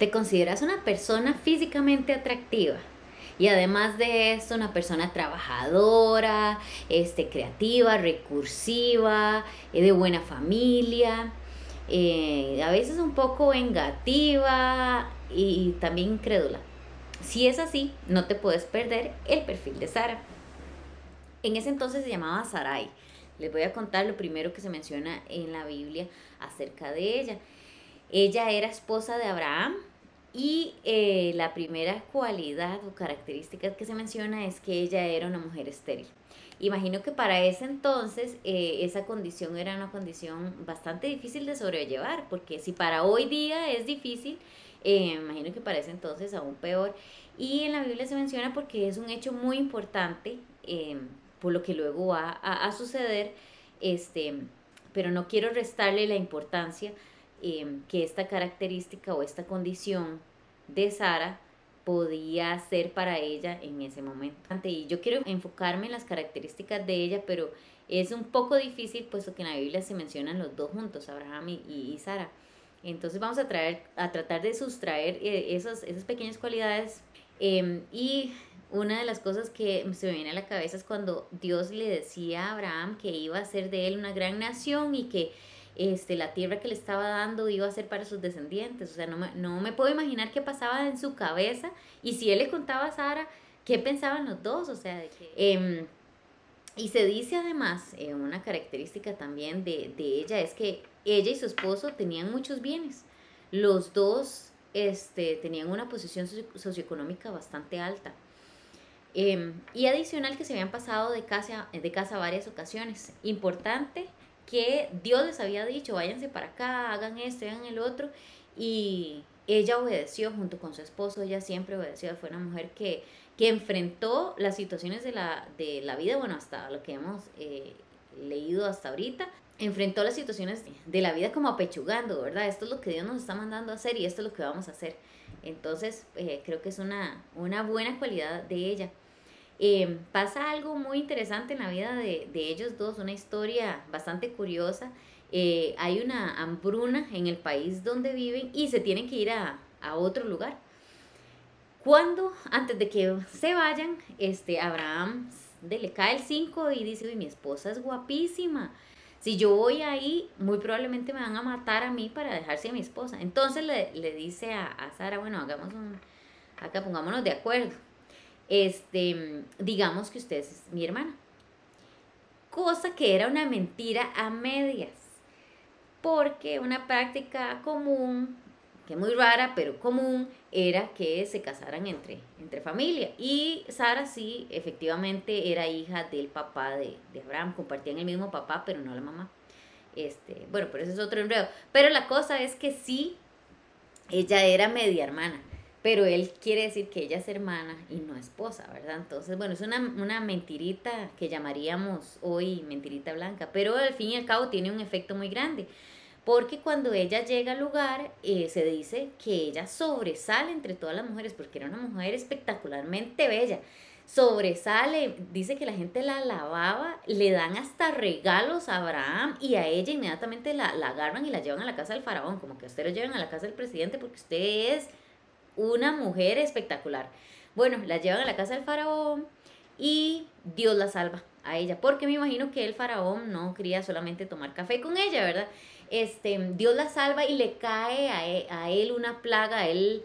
¿Te consideras una persona físicamente atractiva? Y además de eso, una persona trabajadora, este, creativa, recursiva, eh, de buena familia, eh, a veces un poco vengativa y también incrédula. Si es así, no te puedes perder el perfil de Sara. En ese entonces se llamaba Sarai. Les voy a contar lo primero que se menciona en la Biblia acerca de ella. Ella era esposa de Abraham y eh, la primera cualidad o característica que se menciona es que ella era una mujer estéril. Imagino que para ese entonces eh, esa condición era una condición bastante difícil de sobrellevar, porque si para hoy día es difícil, eh, imagino que para ese entonces aún peor. Y en la Biblia se menciona porque es un hecho muy importante, por lo que luego va a, a, suceder, este, pero no quiero restarle la importancia Em, que esta característica o esta condición de Sara podía ser para ella en ese momento. Y yo quiero enfocarme en las características de ella, pero es un poco difícil puesto que en la Biblia se mencionan los dos juntos, Abraham y, Sara. Entonces vamos a, tratar de sustraer eh, esas, esas pequeñas cualidades. Em, y una de las cosas que se me viene a la cabeza es cuando Dios le decía a Abraham que iba a ser de él una gran nación y que este, la tierra que le estaba dando iba a ser para sus descendientes. O sea, no me, no me puedo imaginar qué pasaba en su cabeza y si él le contaba a Sara qué pensaban los dos. O sea, de que, em, y se dice además, eh, una característica también de, de, ella es que ella y su esposo tenían muchos bienes. Los dos este, tenían una posición socioeconómica bastante alta. Em, y adicional que se habían pasado de casa, de casa varias ocasiones. Importante que Dios les había dicho, váyanse para acá, hagan esto, hagan el otro, y ella obedeció junto con su esposo, ella siempre obedeció, fue una mujer que, que enfrentó las situaciones de la, de la vida, bueno, hasta lo que hemos eh, leído hasta ahorita, enfrentó las situaciones de la vida como apechugando, ¿verdad? Esto es lo que Dios nos está mandando a hacer y esto es lo que vamos a hacer. Entonces, eh, creo que es una, una buena cualidad de ella. Eh, pasa algo muy interesante en la vida de, ellos dos, una historia bastante curiosa. Eh, hay una hambruna en el país donde viven y se tienen que ir a, otro lugar. Cuando, antes de que se vayan, este, Abraham le cae el 5 y dice, mi esposa es guapísima. Si yo voy ahí, muy probablemente me van a matar a mí para dejarse a mi esposa. Entonces le, dice a, a Sara, bueno, hagamos un, acá pongámonos de acuerdo este, digamos que usted es mi hermana. Cosa que era una mentira a medias, porque una práctica común, que muy rara, pero común, era que se casaran entre, entre familia. Y Sara sí, efectivamente, era hija del papá de, de Abraham, compartían el mismo papá, pero no la mamá. Este, bueno, pero eso es otro enredo. Pero la cosa es que sí, ella era media hermana pero él quiere decir que ella es hermana y no esposa, ¿verdad? Entonces, bueno, es una, una, mentirita que llamaríamos hoy mentirita blanca, pero al fin y al cabo tiene un efecto muy grande, porque cuando ella llega al lugar, eh, se dice que ella sobresale entre todas las mujeres, porque era una mujer espectacularmente bella, sobresale, dice que la gente la alababa, le dan hasta regalos a Abraham y a ella inmediatamente la, la agarran y la llevan a la casa del faraón, como que usted lo llevan a la casa del presidente porque usted es una mujer espectacular. Bueno, la llevan a la casa del faraón y Dios la salva a ella, porque me imagino que el faraón no quería solamente tomar café con ella, ¿verdad? Este, Dios la salva y le cae a e, él, una plaga, él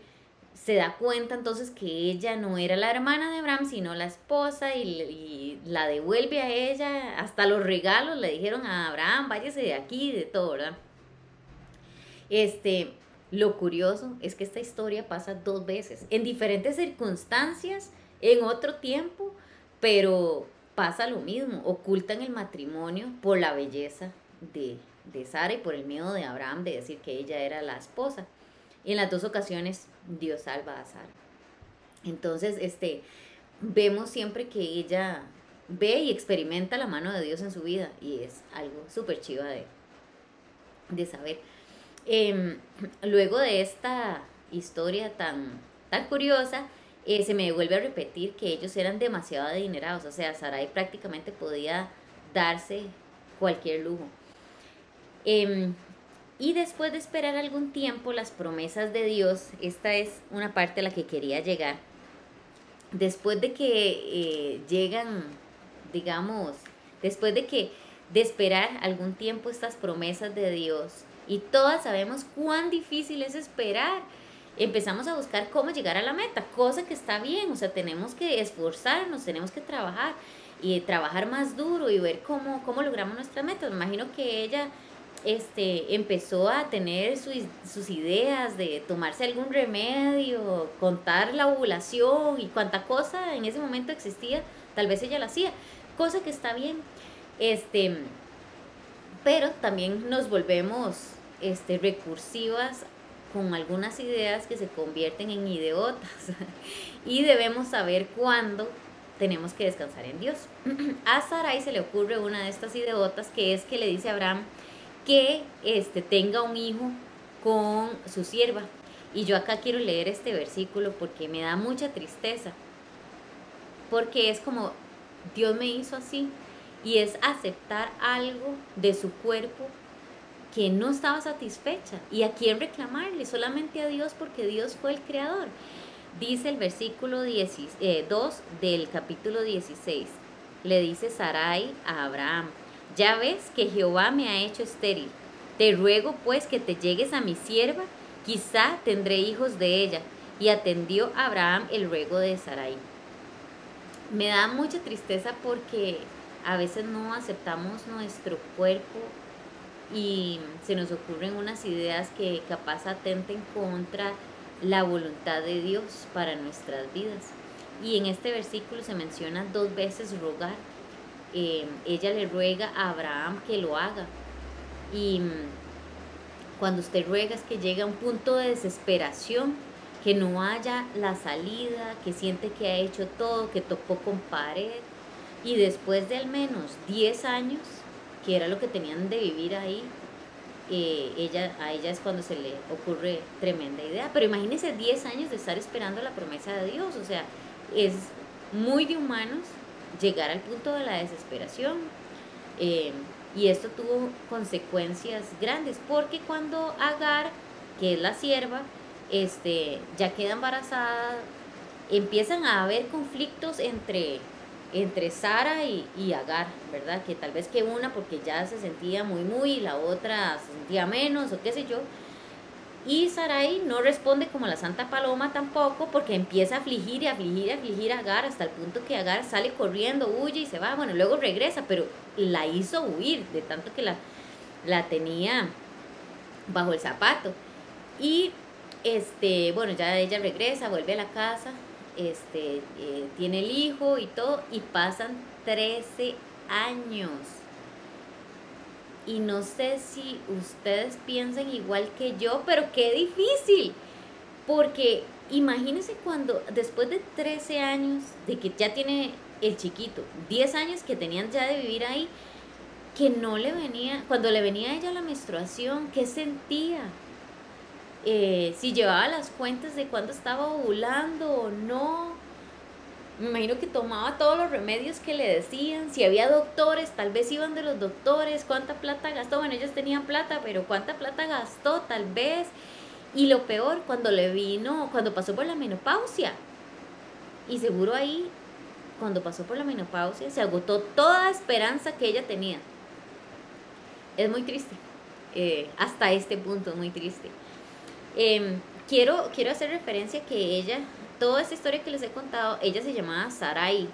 se da cuenta entonces que ella no era la hermana de Abraham, sino la esposa y, y, la devuelve a ella, hasta los regalos le dijeron a Abraham, váyase de aquí, de todo, ¿verdad? Este, lo curioso es que esta historia pasa dos veces, en diferentes circunstancias, en otro tiempo, pero pasa lo mismo, ocultan el matrimonio por la belleza de, de Sara y por el miedo de Abraham de decir que ella era la esposa. Y en las dos ocasiones Dios salva a Sara. Entonces, este, vemos siempre que ella ve y experimenta la mano de Dios en su vida y es algo súper chiva de, de saber. Em, luego de esta historia tan, tan curiosa, eh, se me vuelve a repetir que ellos eran demasiado adinerados, o sea, Sarai prácticamente podía darse cualquier lujo. Em, y después de esperar algún tiempo las promesas de Dios, esta es una parte a la que quería llegar, después de que eh, llegan, digamos, después de que de esperar algún tiempo estas promesas de Dios, y todas sabemos cuán difícil es esperar, empezamos a buscar cómo llegar a la meta, cosa que está bien, o sea, tenemos que esforzarnos, tenemos que trabajar y trabajar más duro y ver cómo, cómo logramos nuestra meta. Me imagino que ella este, empezó a tener sus, ideas de tomarse algún remedio, contar la ovulación y cuánta cosa en ese momento existía, tal vez ella la hacía, cosa que está bien. Este, pero también nos volvemos este, recursivas con algunas ideas que se convierten en ideotas y debemos saber cuándo tenemos que descansar en Dios. A Sarai se le ocurre una de estas ideotas que es que le dice a Abraham que este, tenga un hijo con su sierva. Y yo acá quiero leer este versículo porque me da mucha tristeza. Porque es como Dios me hizo así. Y es aceptar algo de su cuerpo que no estaba satisfecha. ¿Y a quién reclamarle? Solamente a Dios porque Dios fue el creador. Dice el versículo 2 eh, del capítulo 16. Le dice Sarai a Abraham, ya ves que Jehová me ha hecho estéril. Te ruego pues que te llegues a mi sierva, quizá tendré hijos de ella. Y atendió Abraham el ruego de Sarai. Me da mucha tristeza porque a veces no aceptamos nuestro cuerpo y se nos ocurren unas ideas que capaz atenten contra la voluntad de Dios para nuestras vidas. Y en este versículo se menciona dos veces rogar. Eh, ella le ruega a Abraham que lo haga. Y mm, cuando usted ruega es que llega a un punto de desesperación, que no haya la salida, que siente que ha hecho todo, que topó con pared. Y después de al menos 10 años, que era lo que tenían de vivir ahí, eh, ella, a ella es cuando se le ocurre tremenda idea. Pero imagínense 10 años de estar esperando la promesa de Dios. O sea, es muy de humanos llegar al punto de la desesperación. Eh, y esto tuvo consecuencias grandes, porque cuando Agar, que es la sierva, este, ya queda embarazada, empiezan a haber conflictos entre entre Sara y, Agar, ¿verdad? Que tal vez que una porque ya se sentía muy muy y la otra se sentía menos o qué sé yo. Y Sarai no responde como la Santa Paloma tampoco porque empieza a afligir y afligir y afligir a Agar hasta el punto que Agar sale corriendo, huye y se va, bueno, luego regresa, pero la hizo huir de tanto que la, la tenía bajo el zapato. Y este, bueno, ya ella regresa, vuelve a la casa este, eh, tiene el hijo y todo, y pasan 13 años. Y no sé si ustedes piensan igual que yo, pero qué difícil. Porque imagínense cuando después de 13 años de que ya tiene el chiquito, 10 años que tenían ya de vivir ahí, que no le venía, cuando le venía a ella la menstruación, ¿qué sentía? Eh, si llevaba las cuentas de cuándo estaba ovulando o no. Me imagino que tomaba todos los remedios que le decían. Si había doctores, tal vez iban de los doctores. ¿Cuánta plata gastó? Bueno, ellos tenían plata, pero ¿cuánta plata gastó? Tal vez. Y lo peor, cuando le vino, cuando pasó por la menopausia. Y seguro ahí, cuando pasó por la menopausia, se agotó toda esperanza que ella tenía. Es muy triste. Eh, hasta este punto muy triste. Em, quiero, quiero hacer referencia que ella, toda esta historia que les he contado, ella se llamaba Sarai.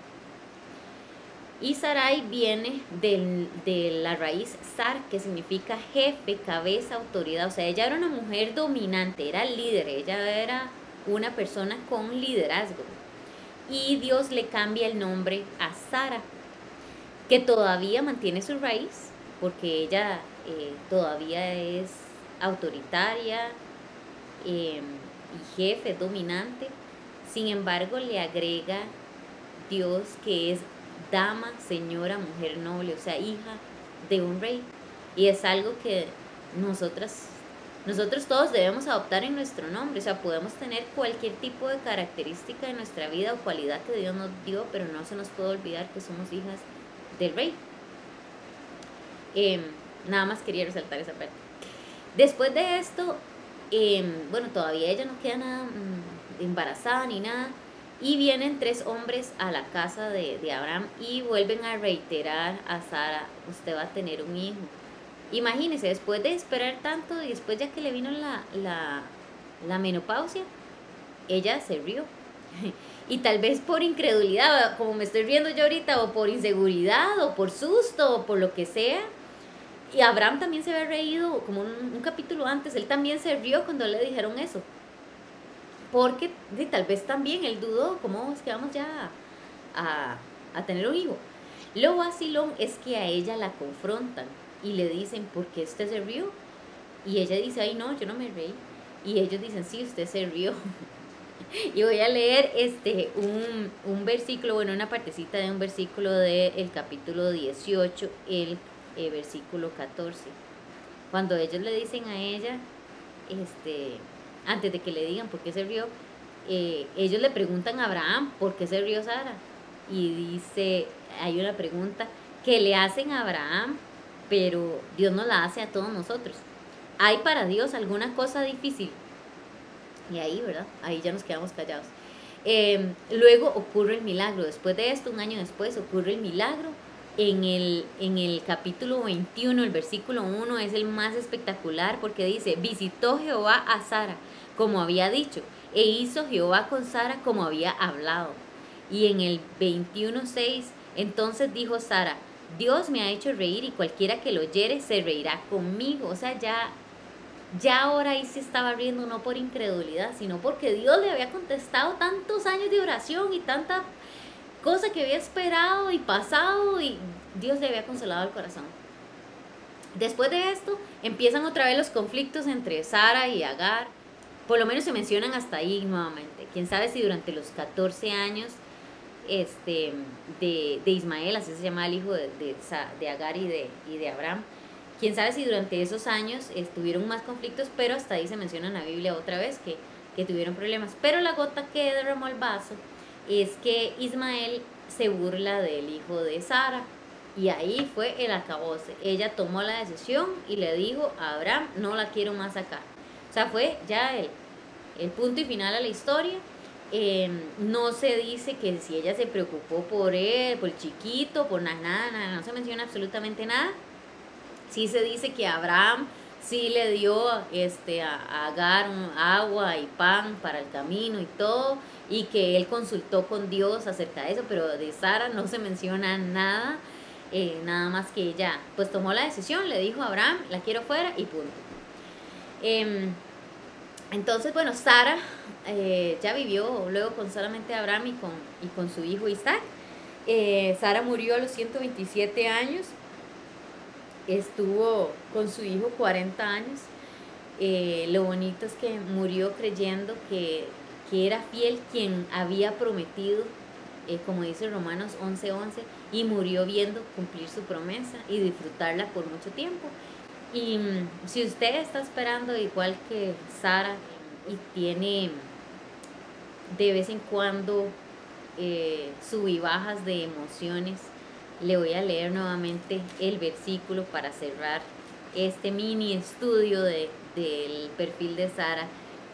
Y Sarai viene de la raíz Sar, que significa jefe, cabeza, autoridad. O sea, ella era una mujer dominante, era líder, ella era una persona con liderazgo. Y Dios le cambia el nombre a Sara, que todavía mantiene su raíz, porque ella eh, todavía es autoritaria, Em, y jefe dominante. Sin embargo, le agrega Dios que es dama, señora, mujer noble, o sea, hija de un rey. Y es algo que nosotras, nosotros todos debemos adoptar en nuestro nombre. O sea, podemos tener cualquier tipo de característica de nuestra vida o cualidad que Dios nos dio, pero no se nos puede olvidar que somos hijas del rey. Em, nada más quería resaltar esa parte. Después de esto, em, bueno, todavía ella no queda nada mm, embarazada ni nada. Y vienen tres hombres a la casa de, de, Abraham y vuelven a reiterar a Sara, usted va a tener un hijo. Imagínese, después de esperar tanto y después ya que le vino la, la, la menopausia, ella se rió. y tal vez por incredulidad, como me estoy riendo yo ahorita, o por inseguridad, o por susto, o por lo que sea. Y Abraham también se había reído, como un, capítulo antes, él también se rió cuando le dijeron eso. Porque tal vez también él dudó, ¿cómo es que vamos ya a, a tener un hijo? Lo vacilón es que a ella la confrontan y le dicen, ¿por qué usted se rió? Y ella dice, ay no, yo no me reí. Y ellos dicen, sí, usted se rió. y voy a leer este, un, versículo, bueno, una partecita de un versículo del capítulo 18, el, el, versículo 14. Cuando ellos le dicen a ella, este, antes de que le digan por qué se rió, eh, ellos le preguntan a Abraham por qué se rió Sara. Y dice, hay una pregunta que le hacen a Abraham, pero Dios no la hace a todos nosotros. ¿Hay para Dios alguna cosa difícil? Y ahí, ¿verdad? Ahí ya nos quedamos callados. Em, luego ocurre el milagro. Después de esto, un año después, ocurre el milagro. En el, en el capítulo 21, el versículo 1 es el más espectacular porque dice, visitó Jehová a Sara como había dicho, e hizo Jehová con Sara como había hablado. Y en el 21.6, entonces dijo Sara, Dios me ha hecho reír y cualquiera que lo oyere se reirá conmigo. O sea, ya ya ahora ahí se estaba abriendo no por incredulidad, sino porque Dios le había contestado tantos años de oración y tanta cosa que había esperado y pasado y Dios le había consolado el corazón. Después de esto empiezan otra vez los conflictos entre Sara y Agar. Por lo menos se mencionan hasta ahí nuevamente. Quién sabe si durante los 14 años este, de, Ismael, así se llama el hijo de, de, Agar y de, y de Abraham, Quién sabe si durante esos años estuvieron más conflictos, pero hasta ahí se menciona en la Biblia otra vez que, que tuvieron problemas. Pero la gota que derramó el vaso es que Ismael se burla del hijo de Sara. Y ahí fue el acabose. Ella tomó la decisión y le dijo a Abraham, no la quiero más acá. O sea, fue ya el, el punto y final a la historia. Em, no se dice que si ella se preocupó por él, por el chiquito, por nada, nada, no se menciona absolutamente nada. Sí se dice que Abraham sí le dio este, a, Agar agua y pan para el camino y todo, y que él consultó con Dios acerca de eso, pero de Sara no se menciona nada, eh, nada más que ella pues tomó la decisión, le dijo a Abraham, la quiero fuera y punto. Em, entonces, bueno, Sara eh, ya vivió luego con solamente Abraham y con, y con su hijo Isaac. Eh, Sara murió a los 127 años estuvo con su hijo 40 años. Eh, lo bonito es que murió creyendo que, era fiel quien había prometido, eh, como dice Romanos 11:11, 11, y murió viendo cumplir su promesa y disfrutarla por mucho tiempo. Y mm, si usted está esperando igual que Sara y tiene de vez en cuando eh, bajas de emociones, le voy a leer nuevamente el versículo para cerrar este mini estudio de, del perfil de Sara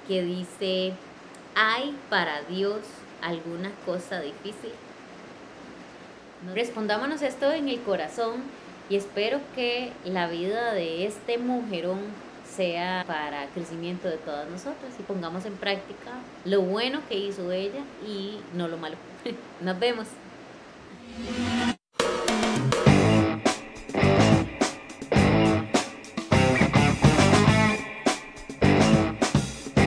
que dice, ¿hay para Dios alguna cosa difícil? Respondámonos esto en el corazón y espero que la vida de este mujerón sea para crecimiento de todas nosotras y pongamos en práctica lo bueno que hizo ella y no lo malo. Nos vemos.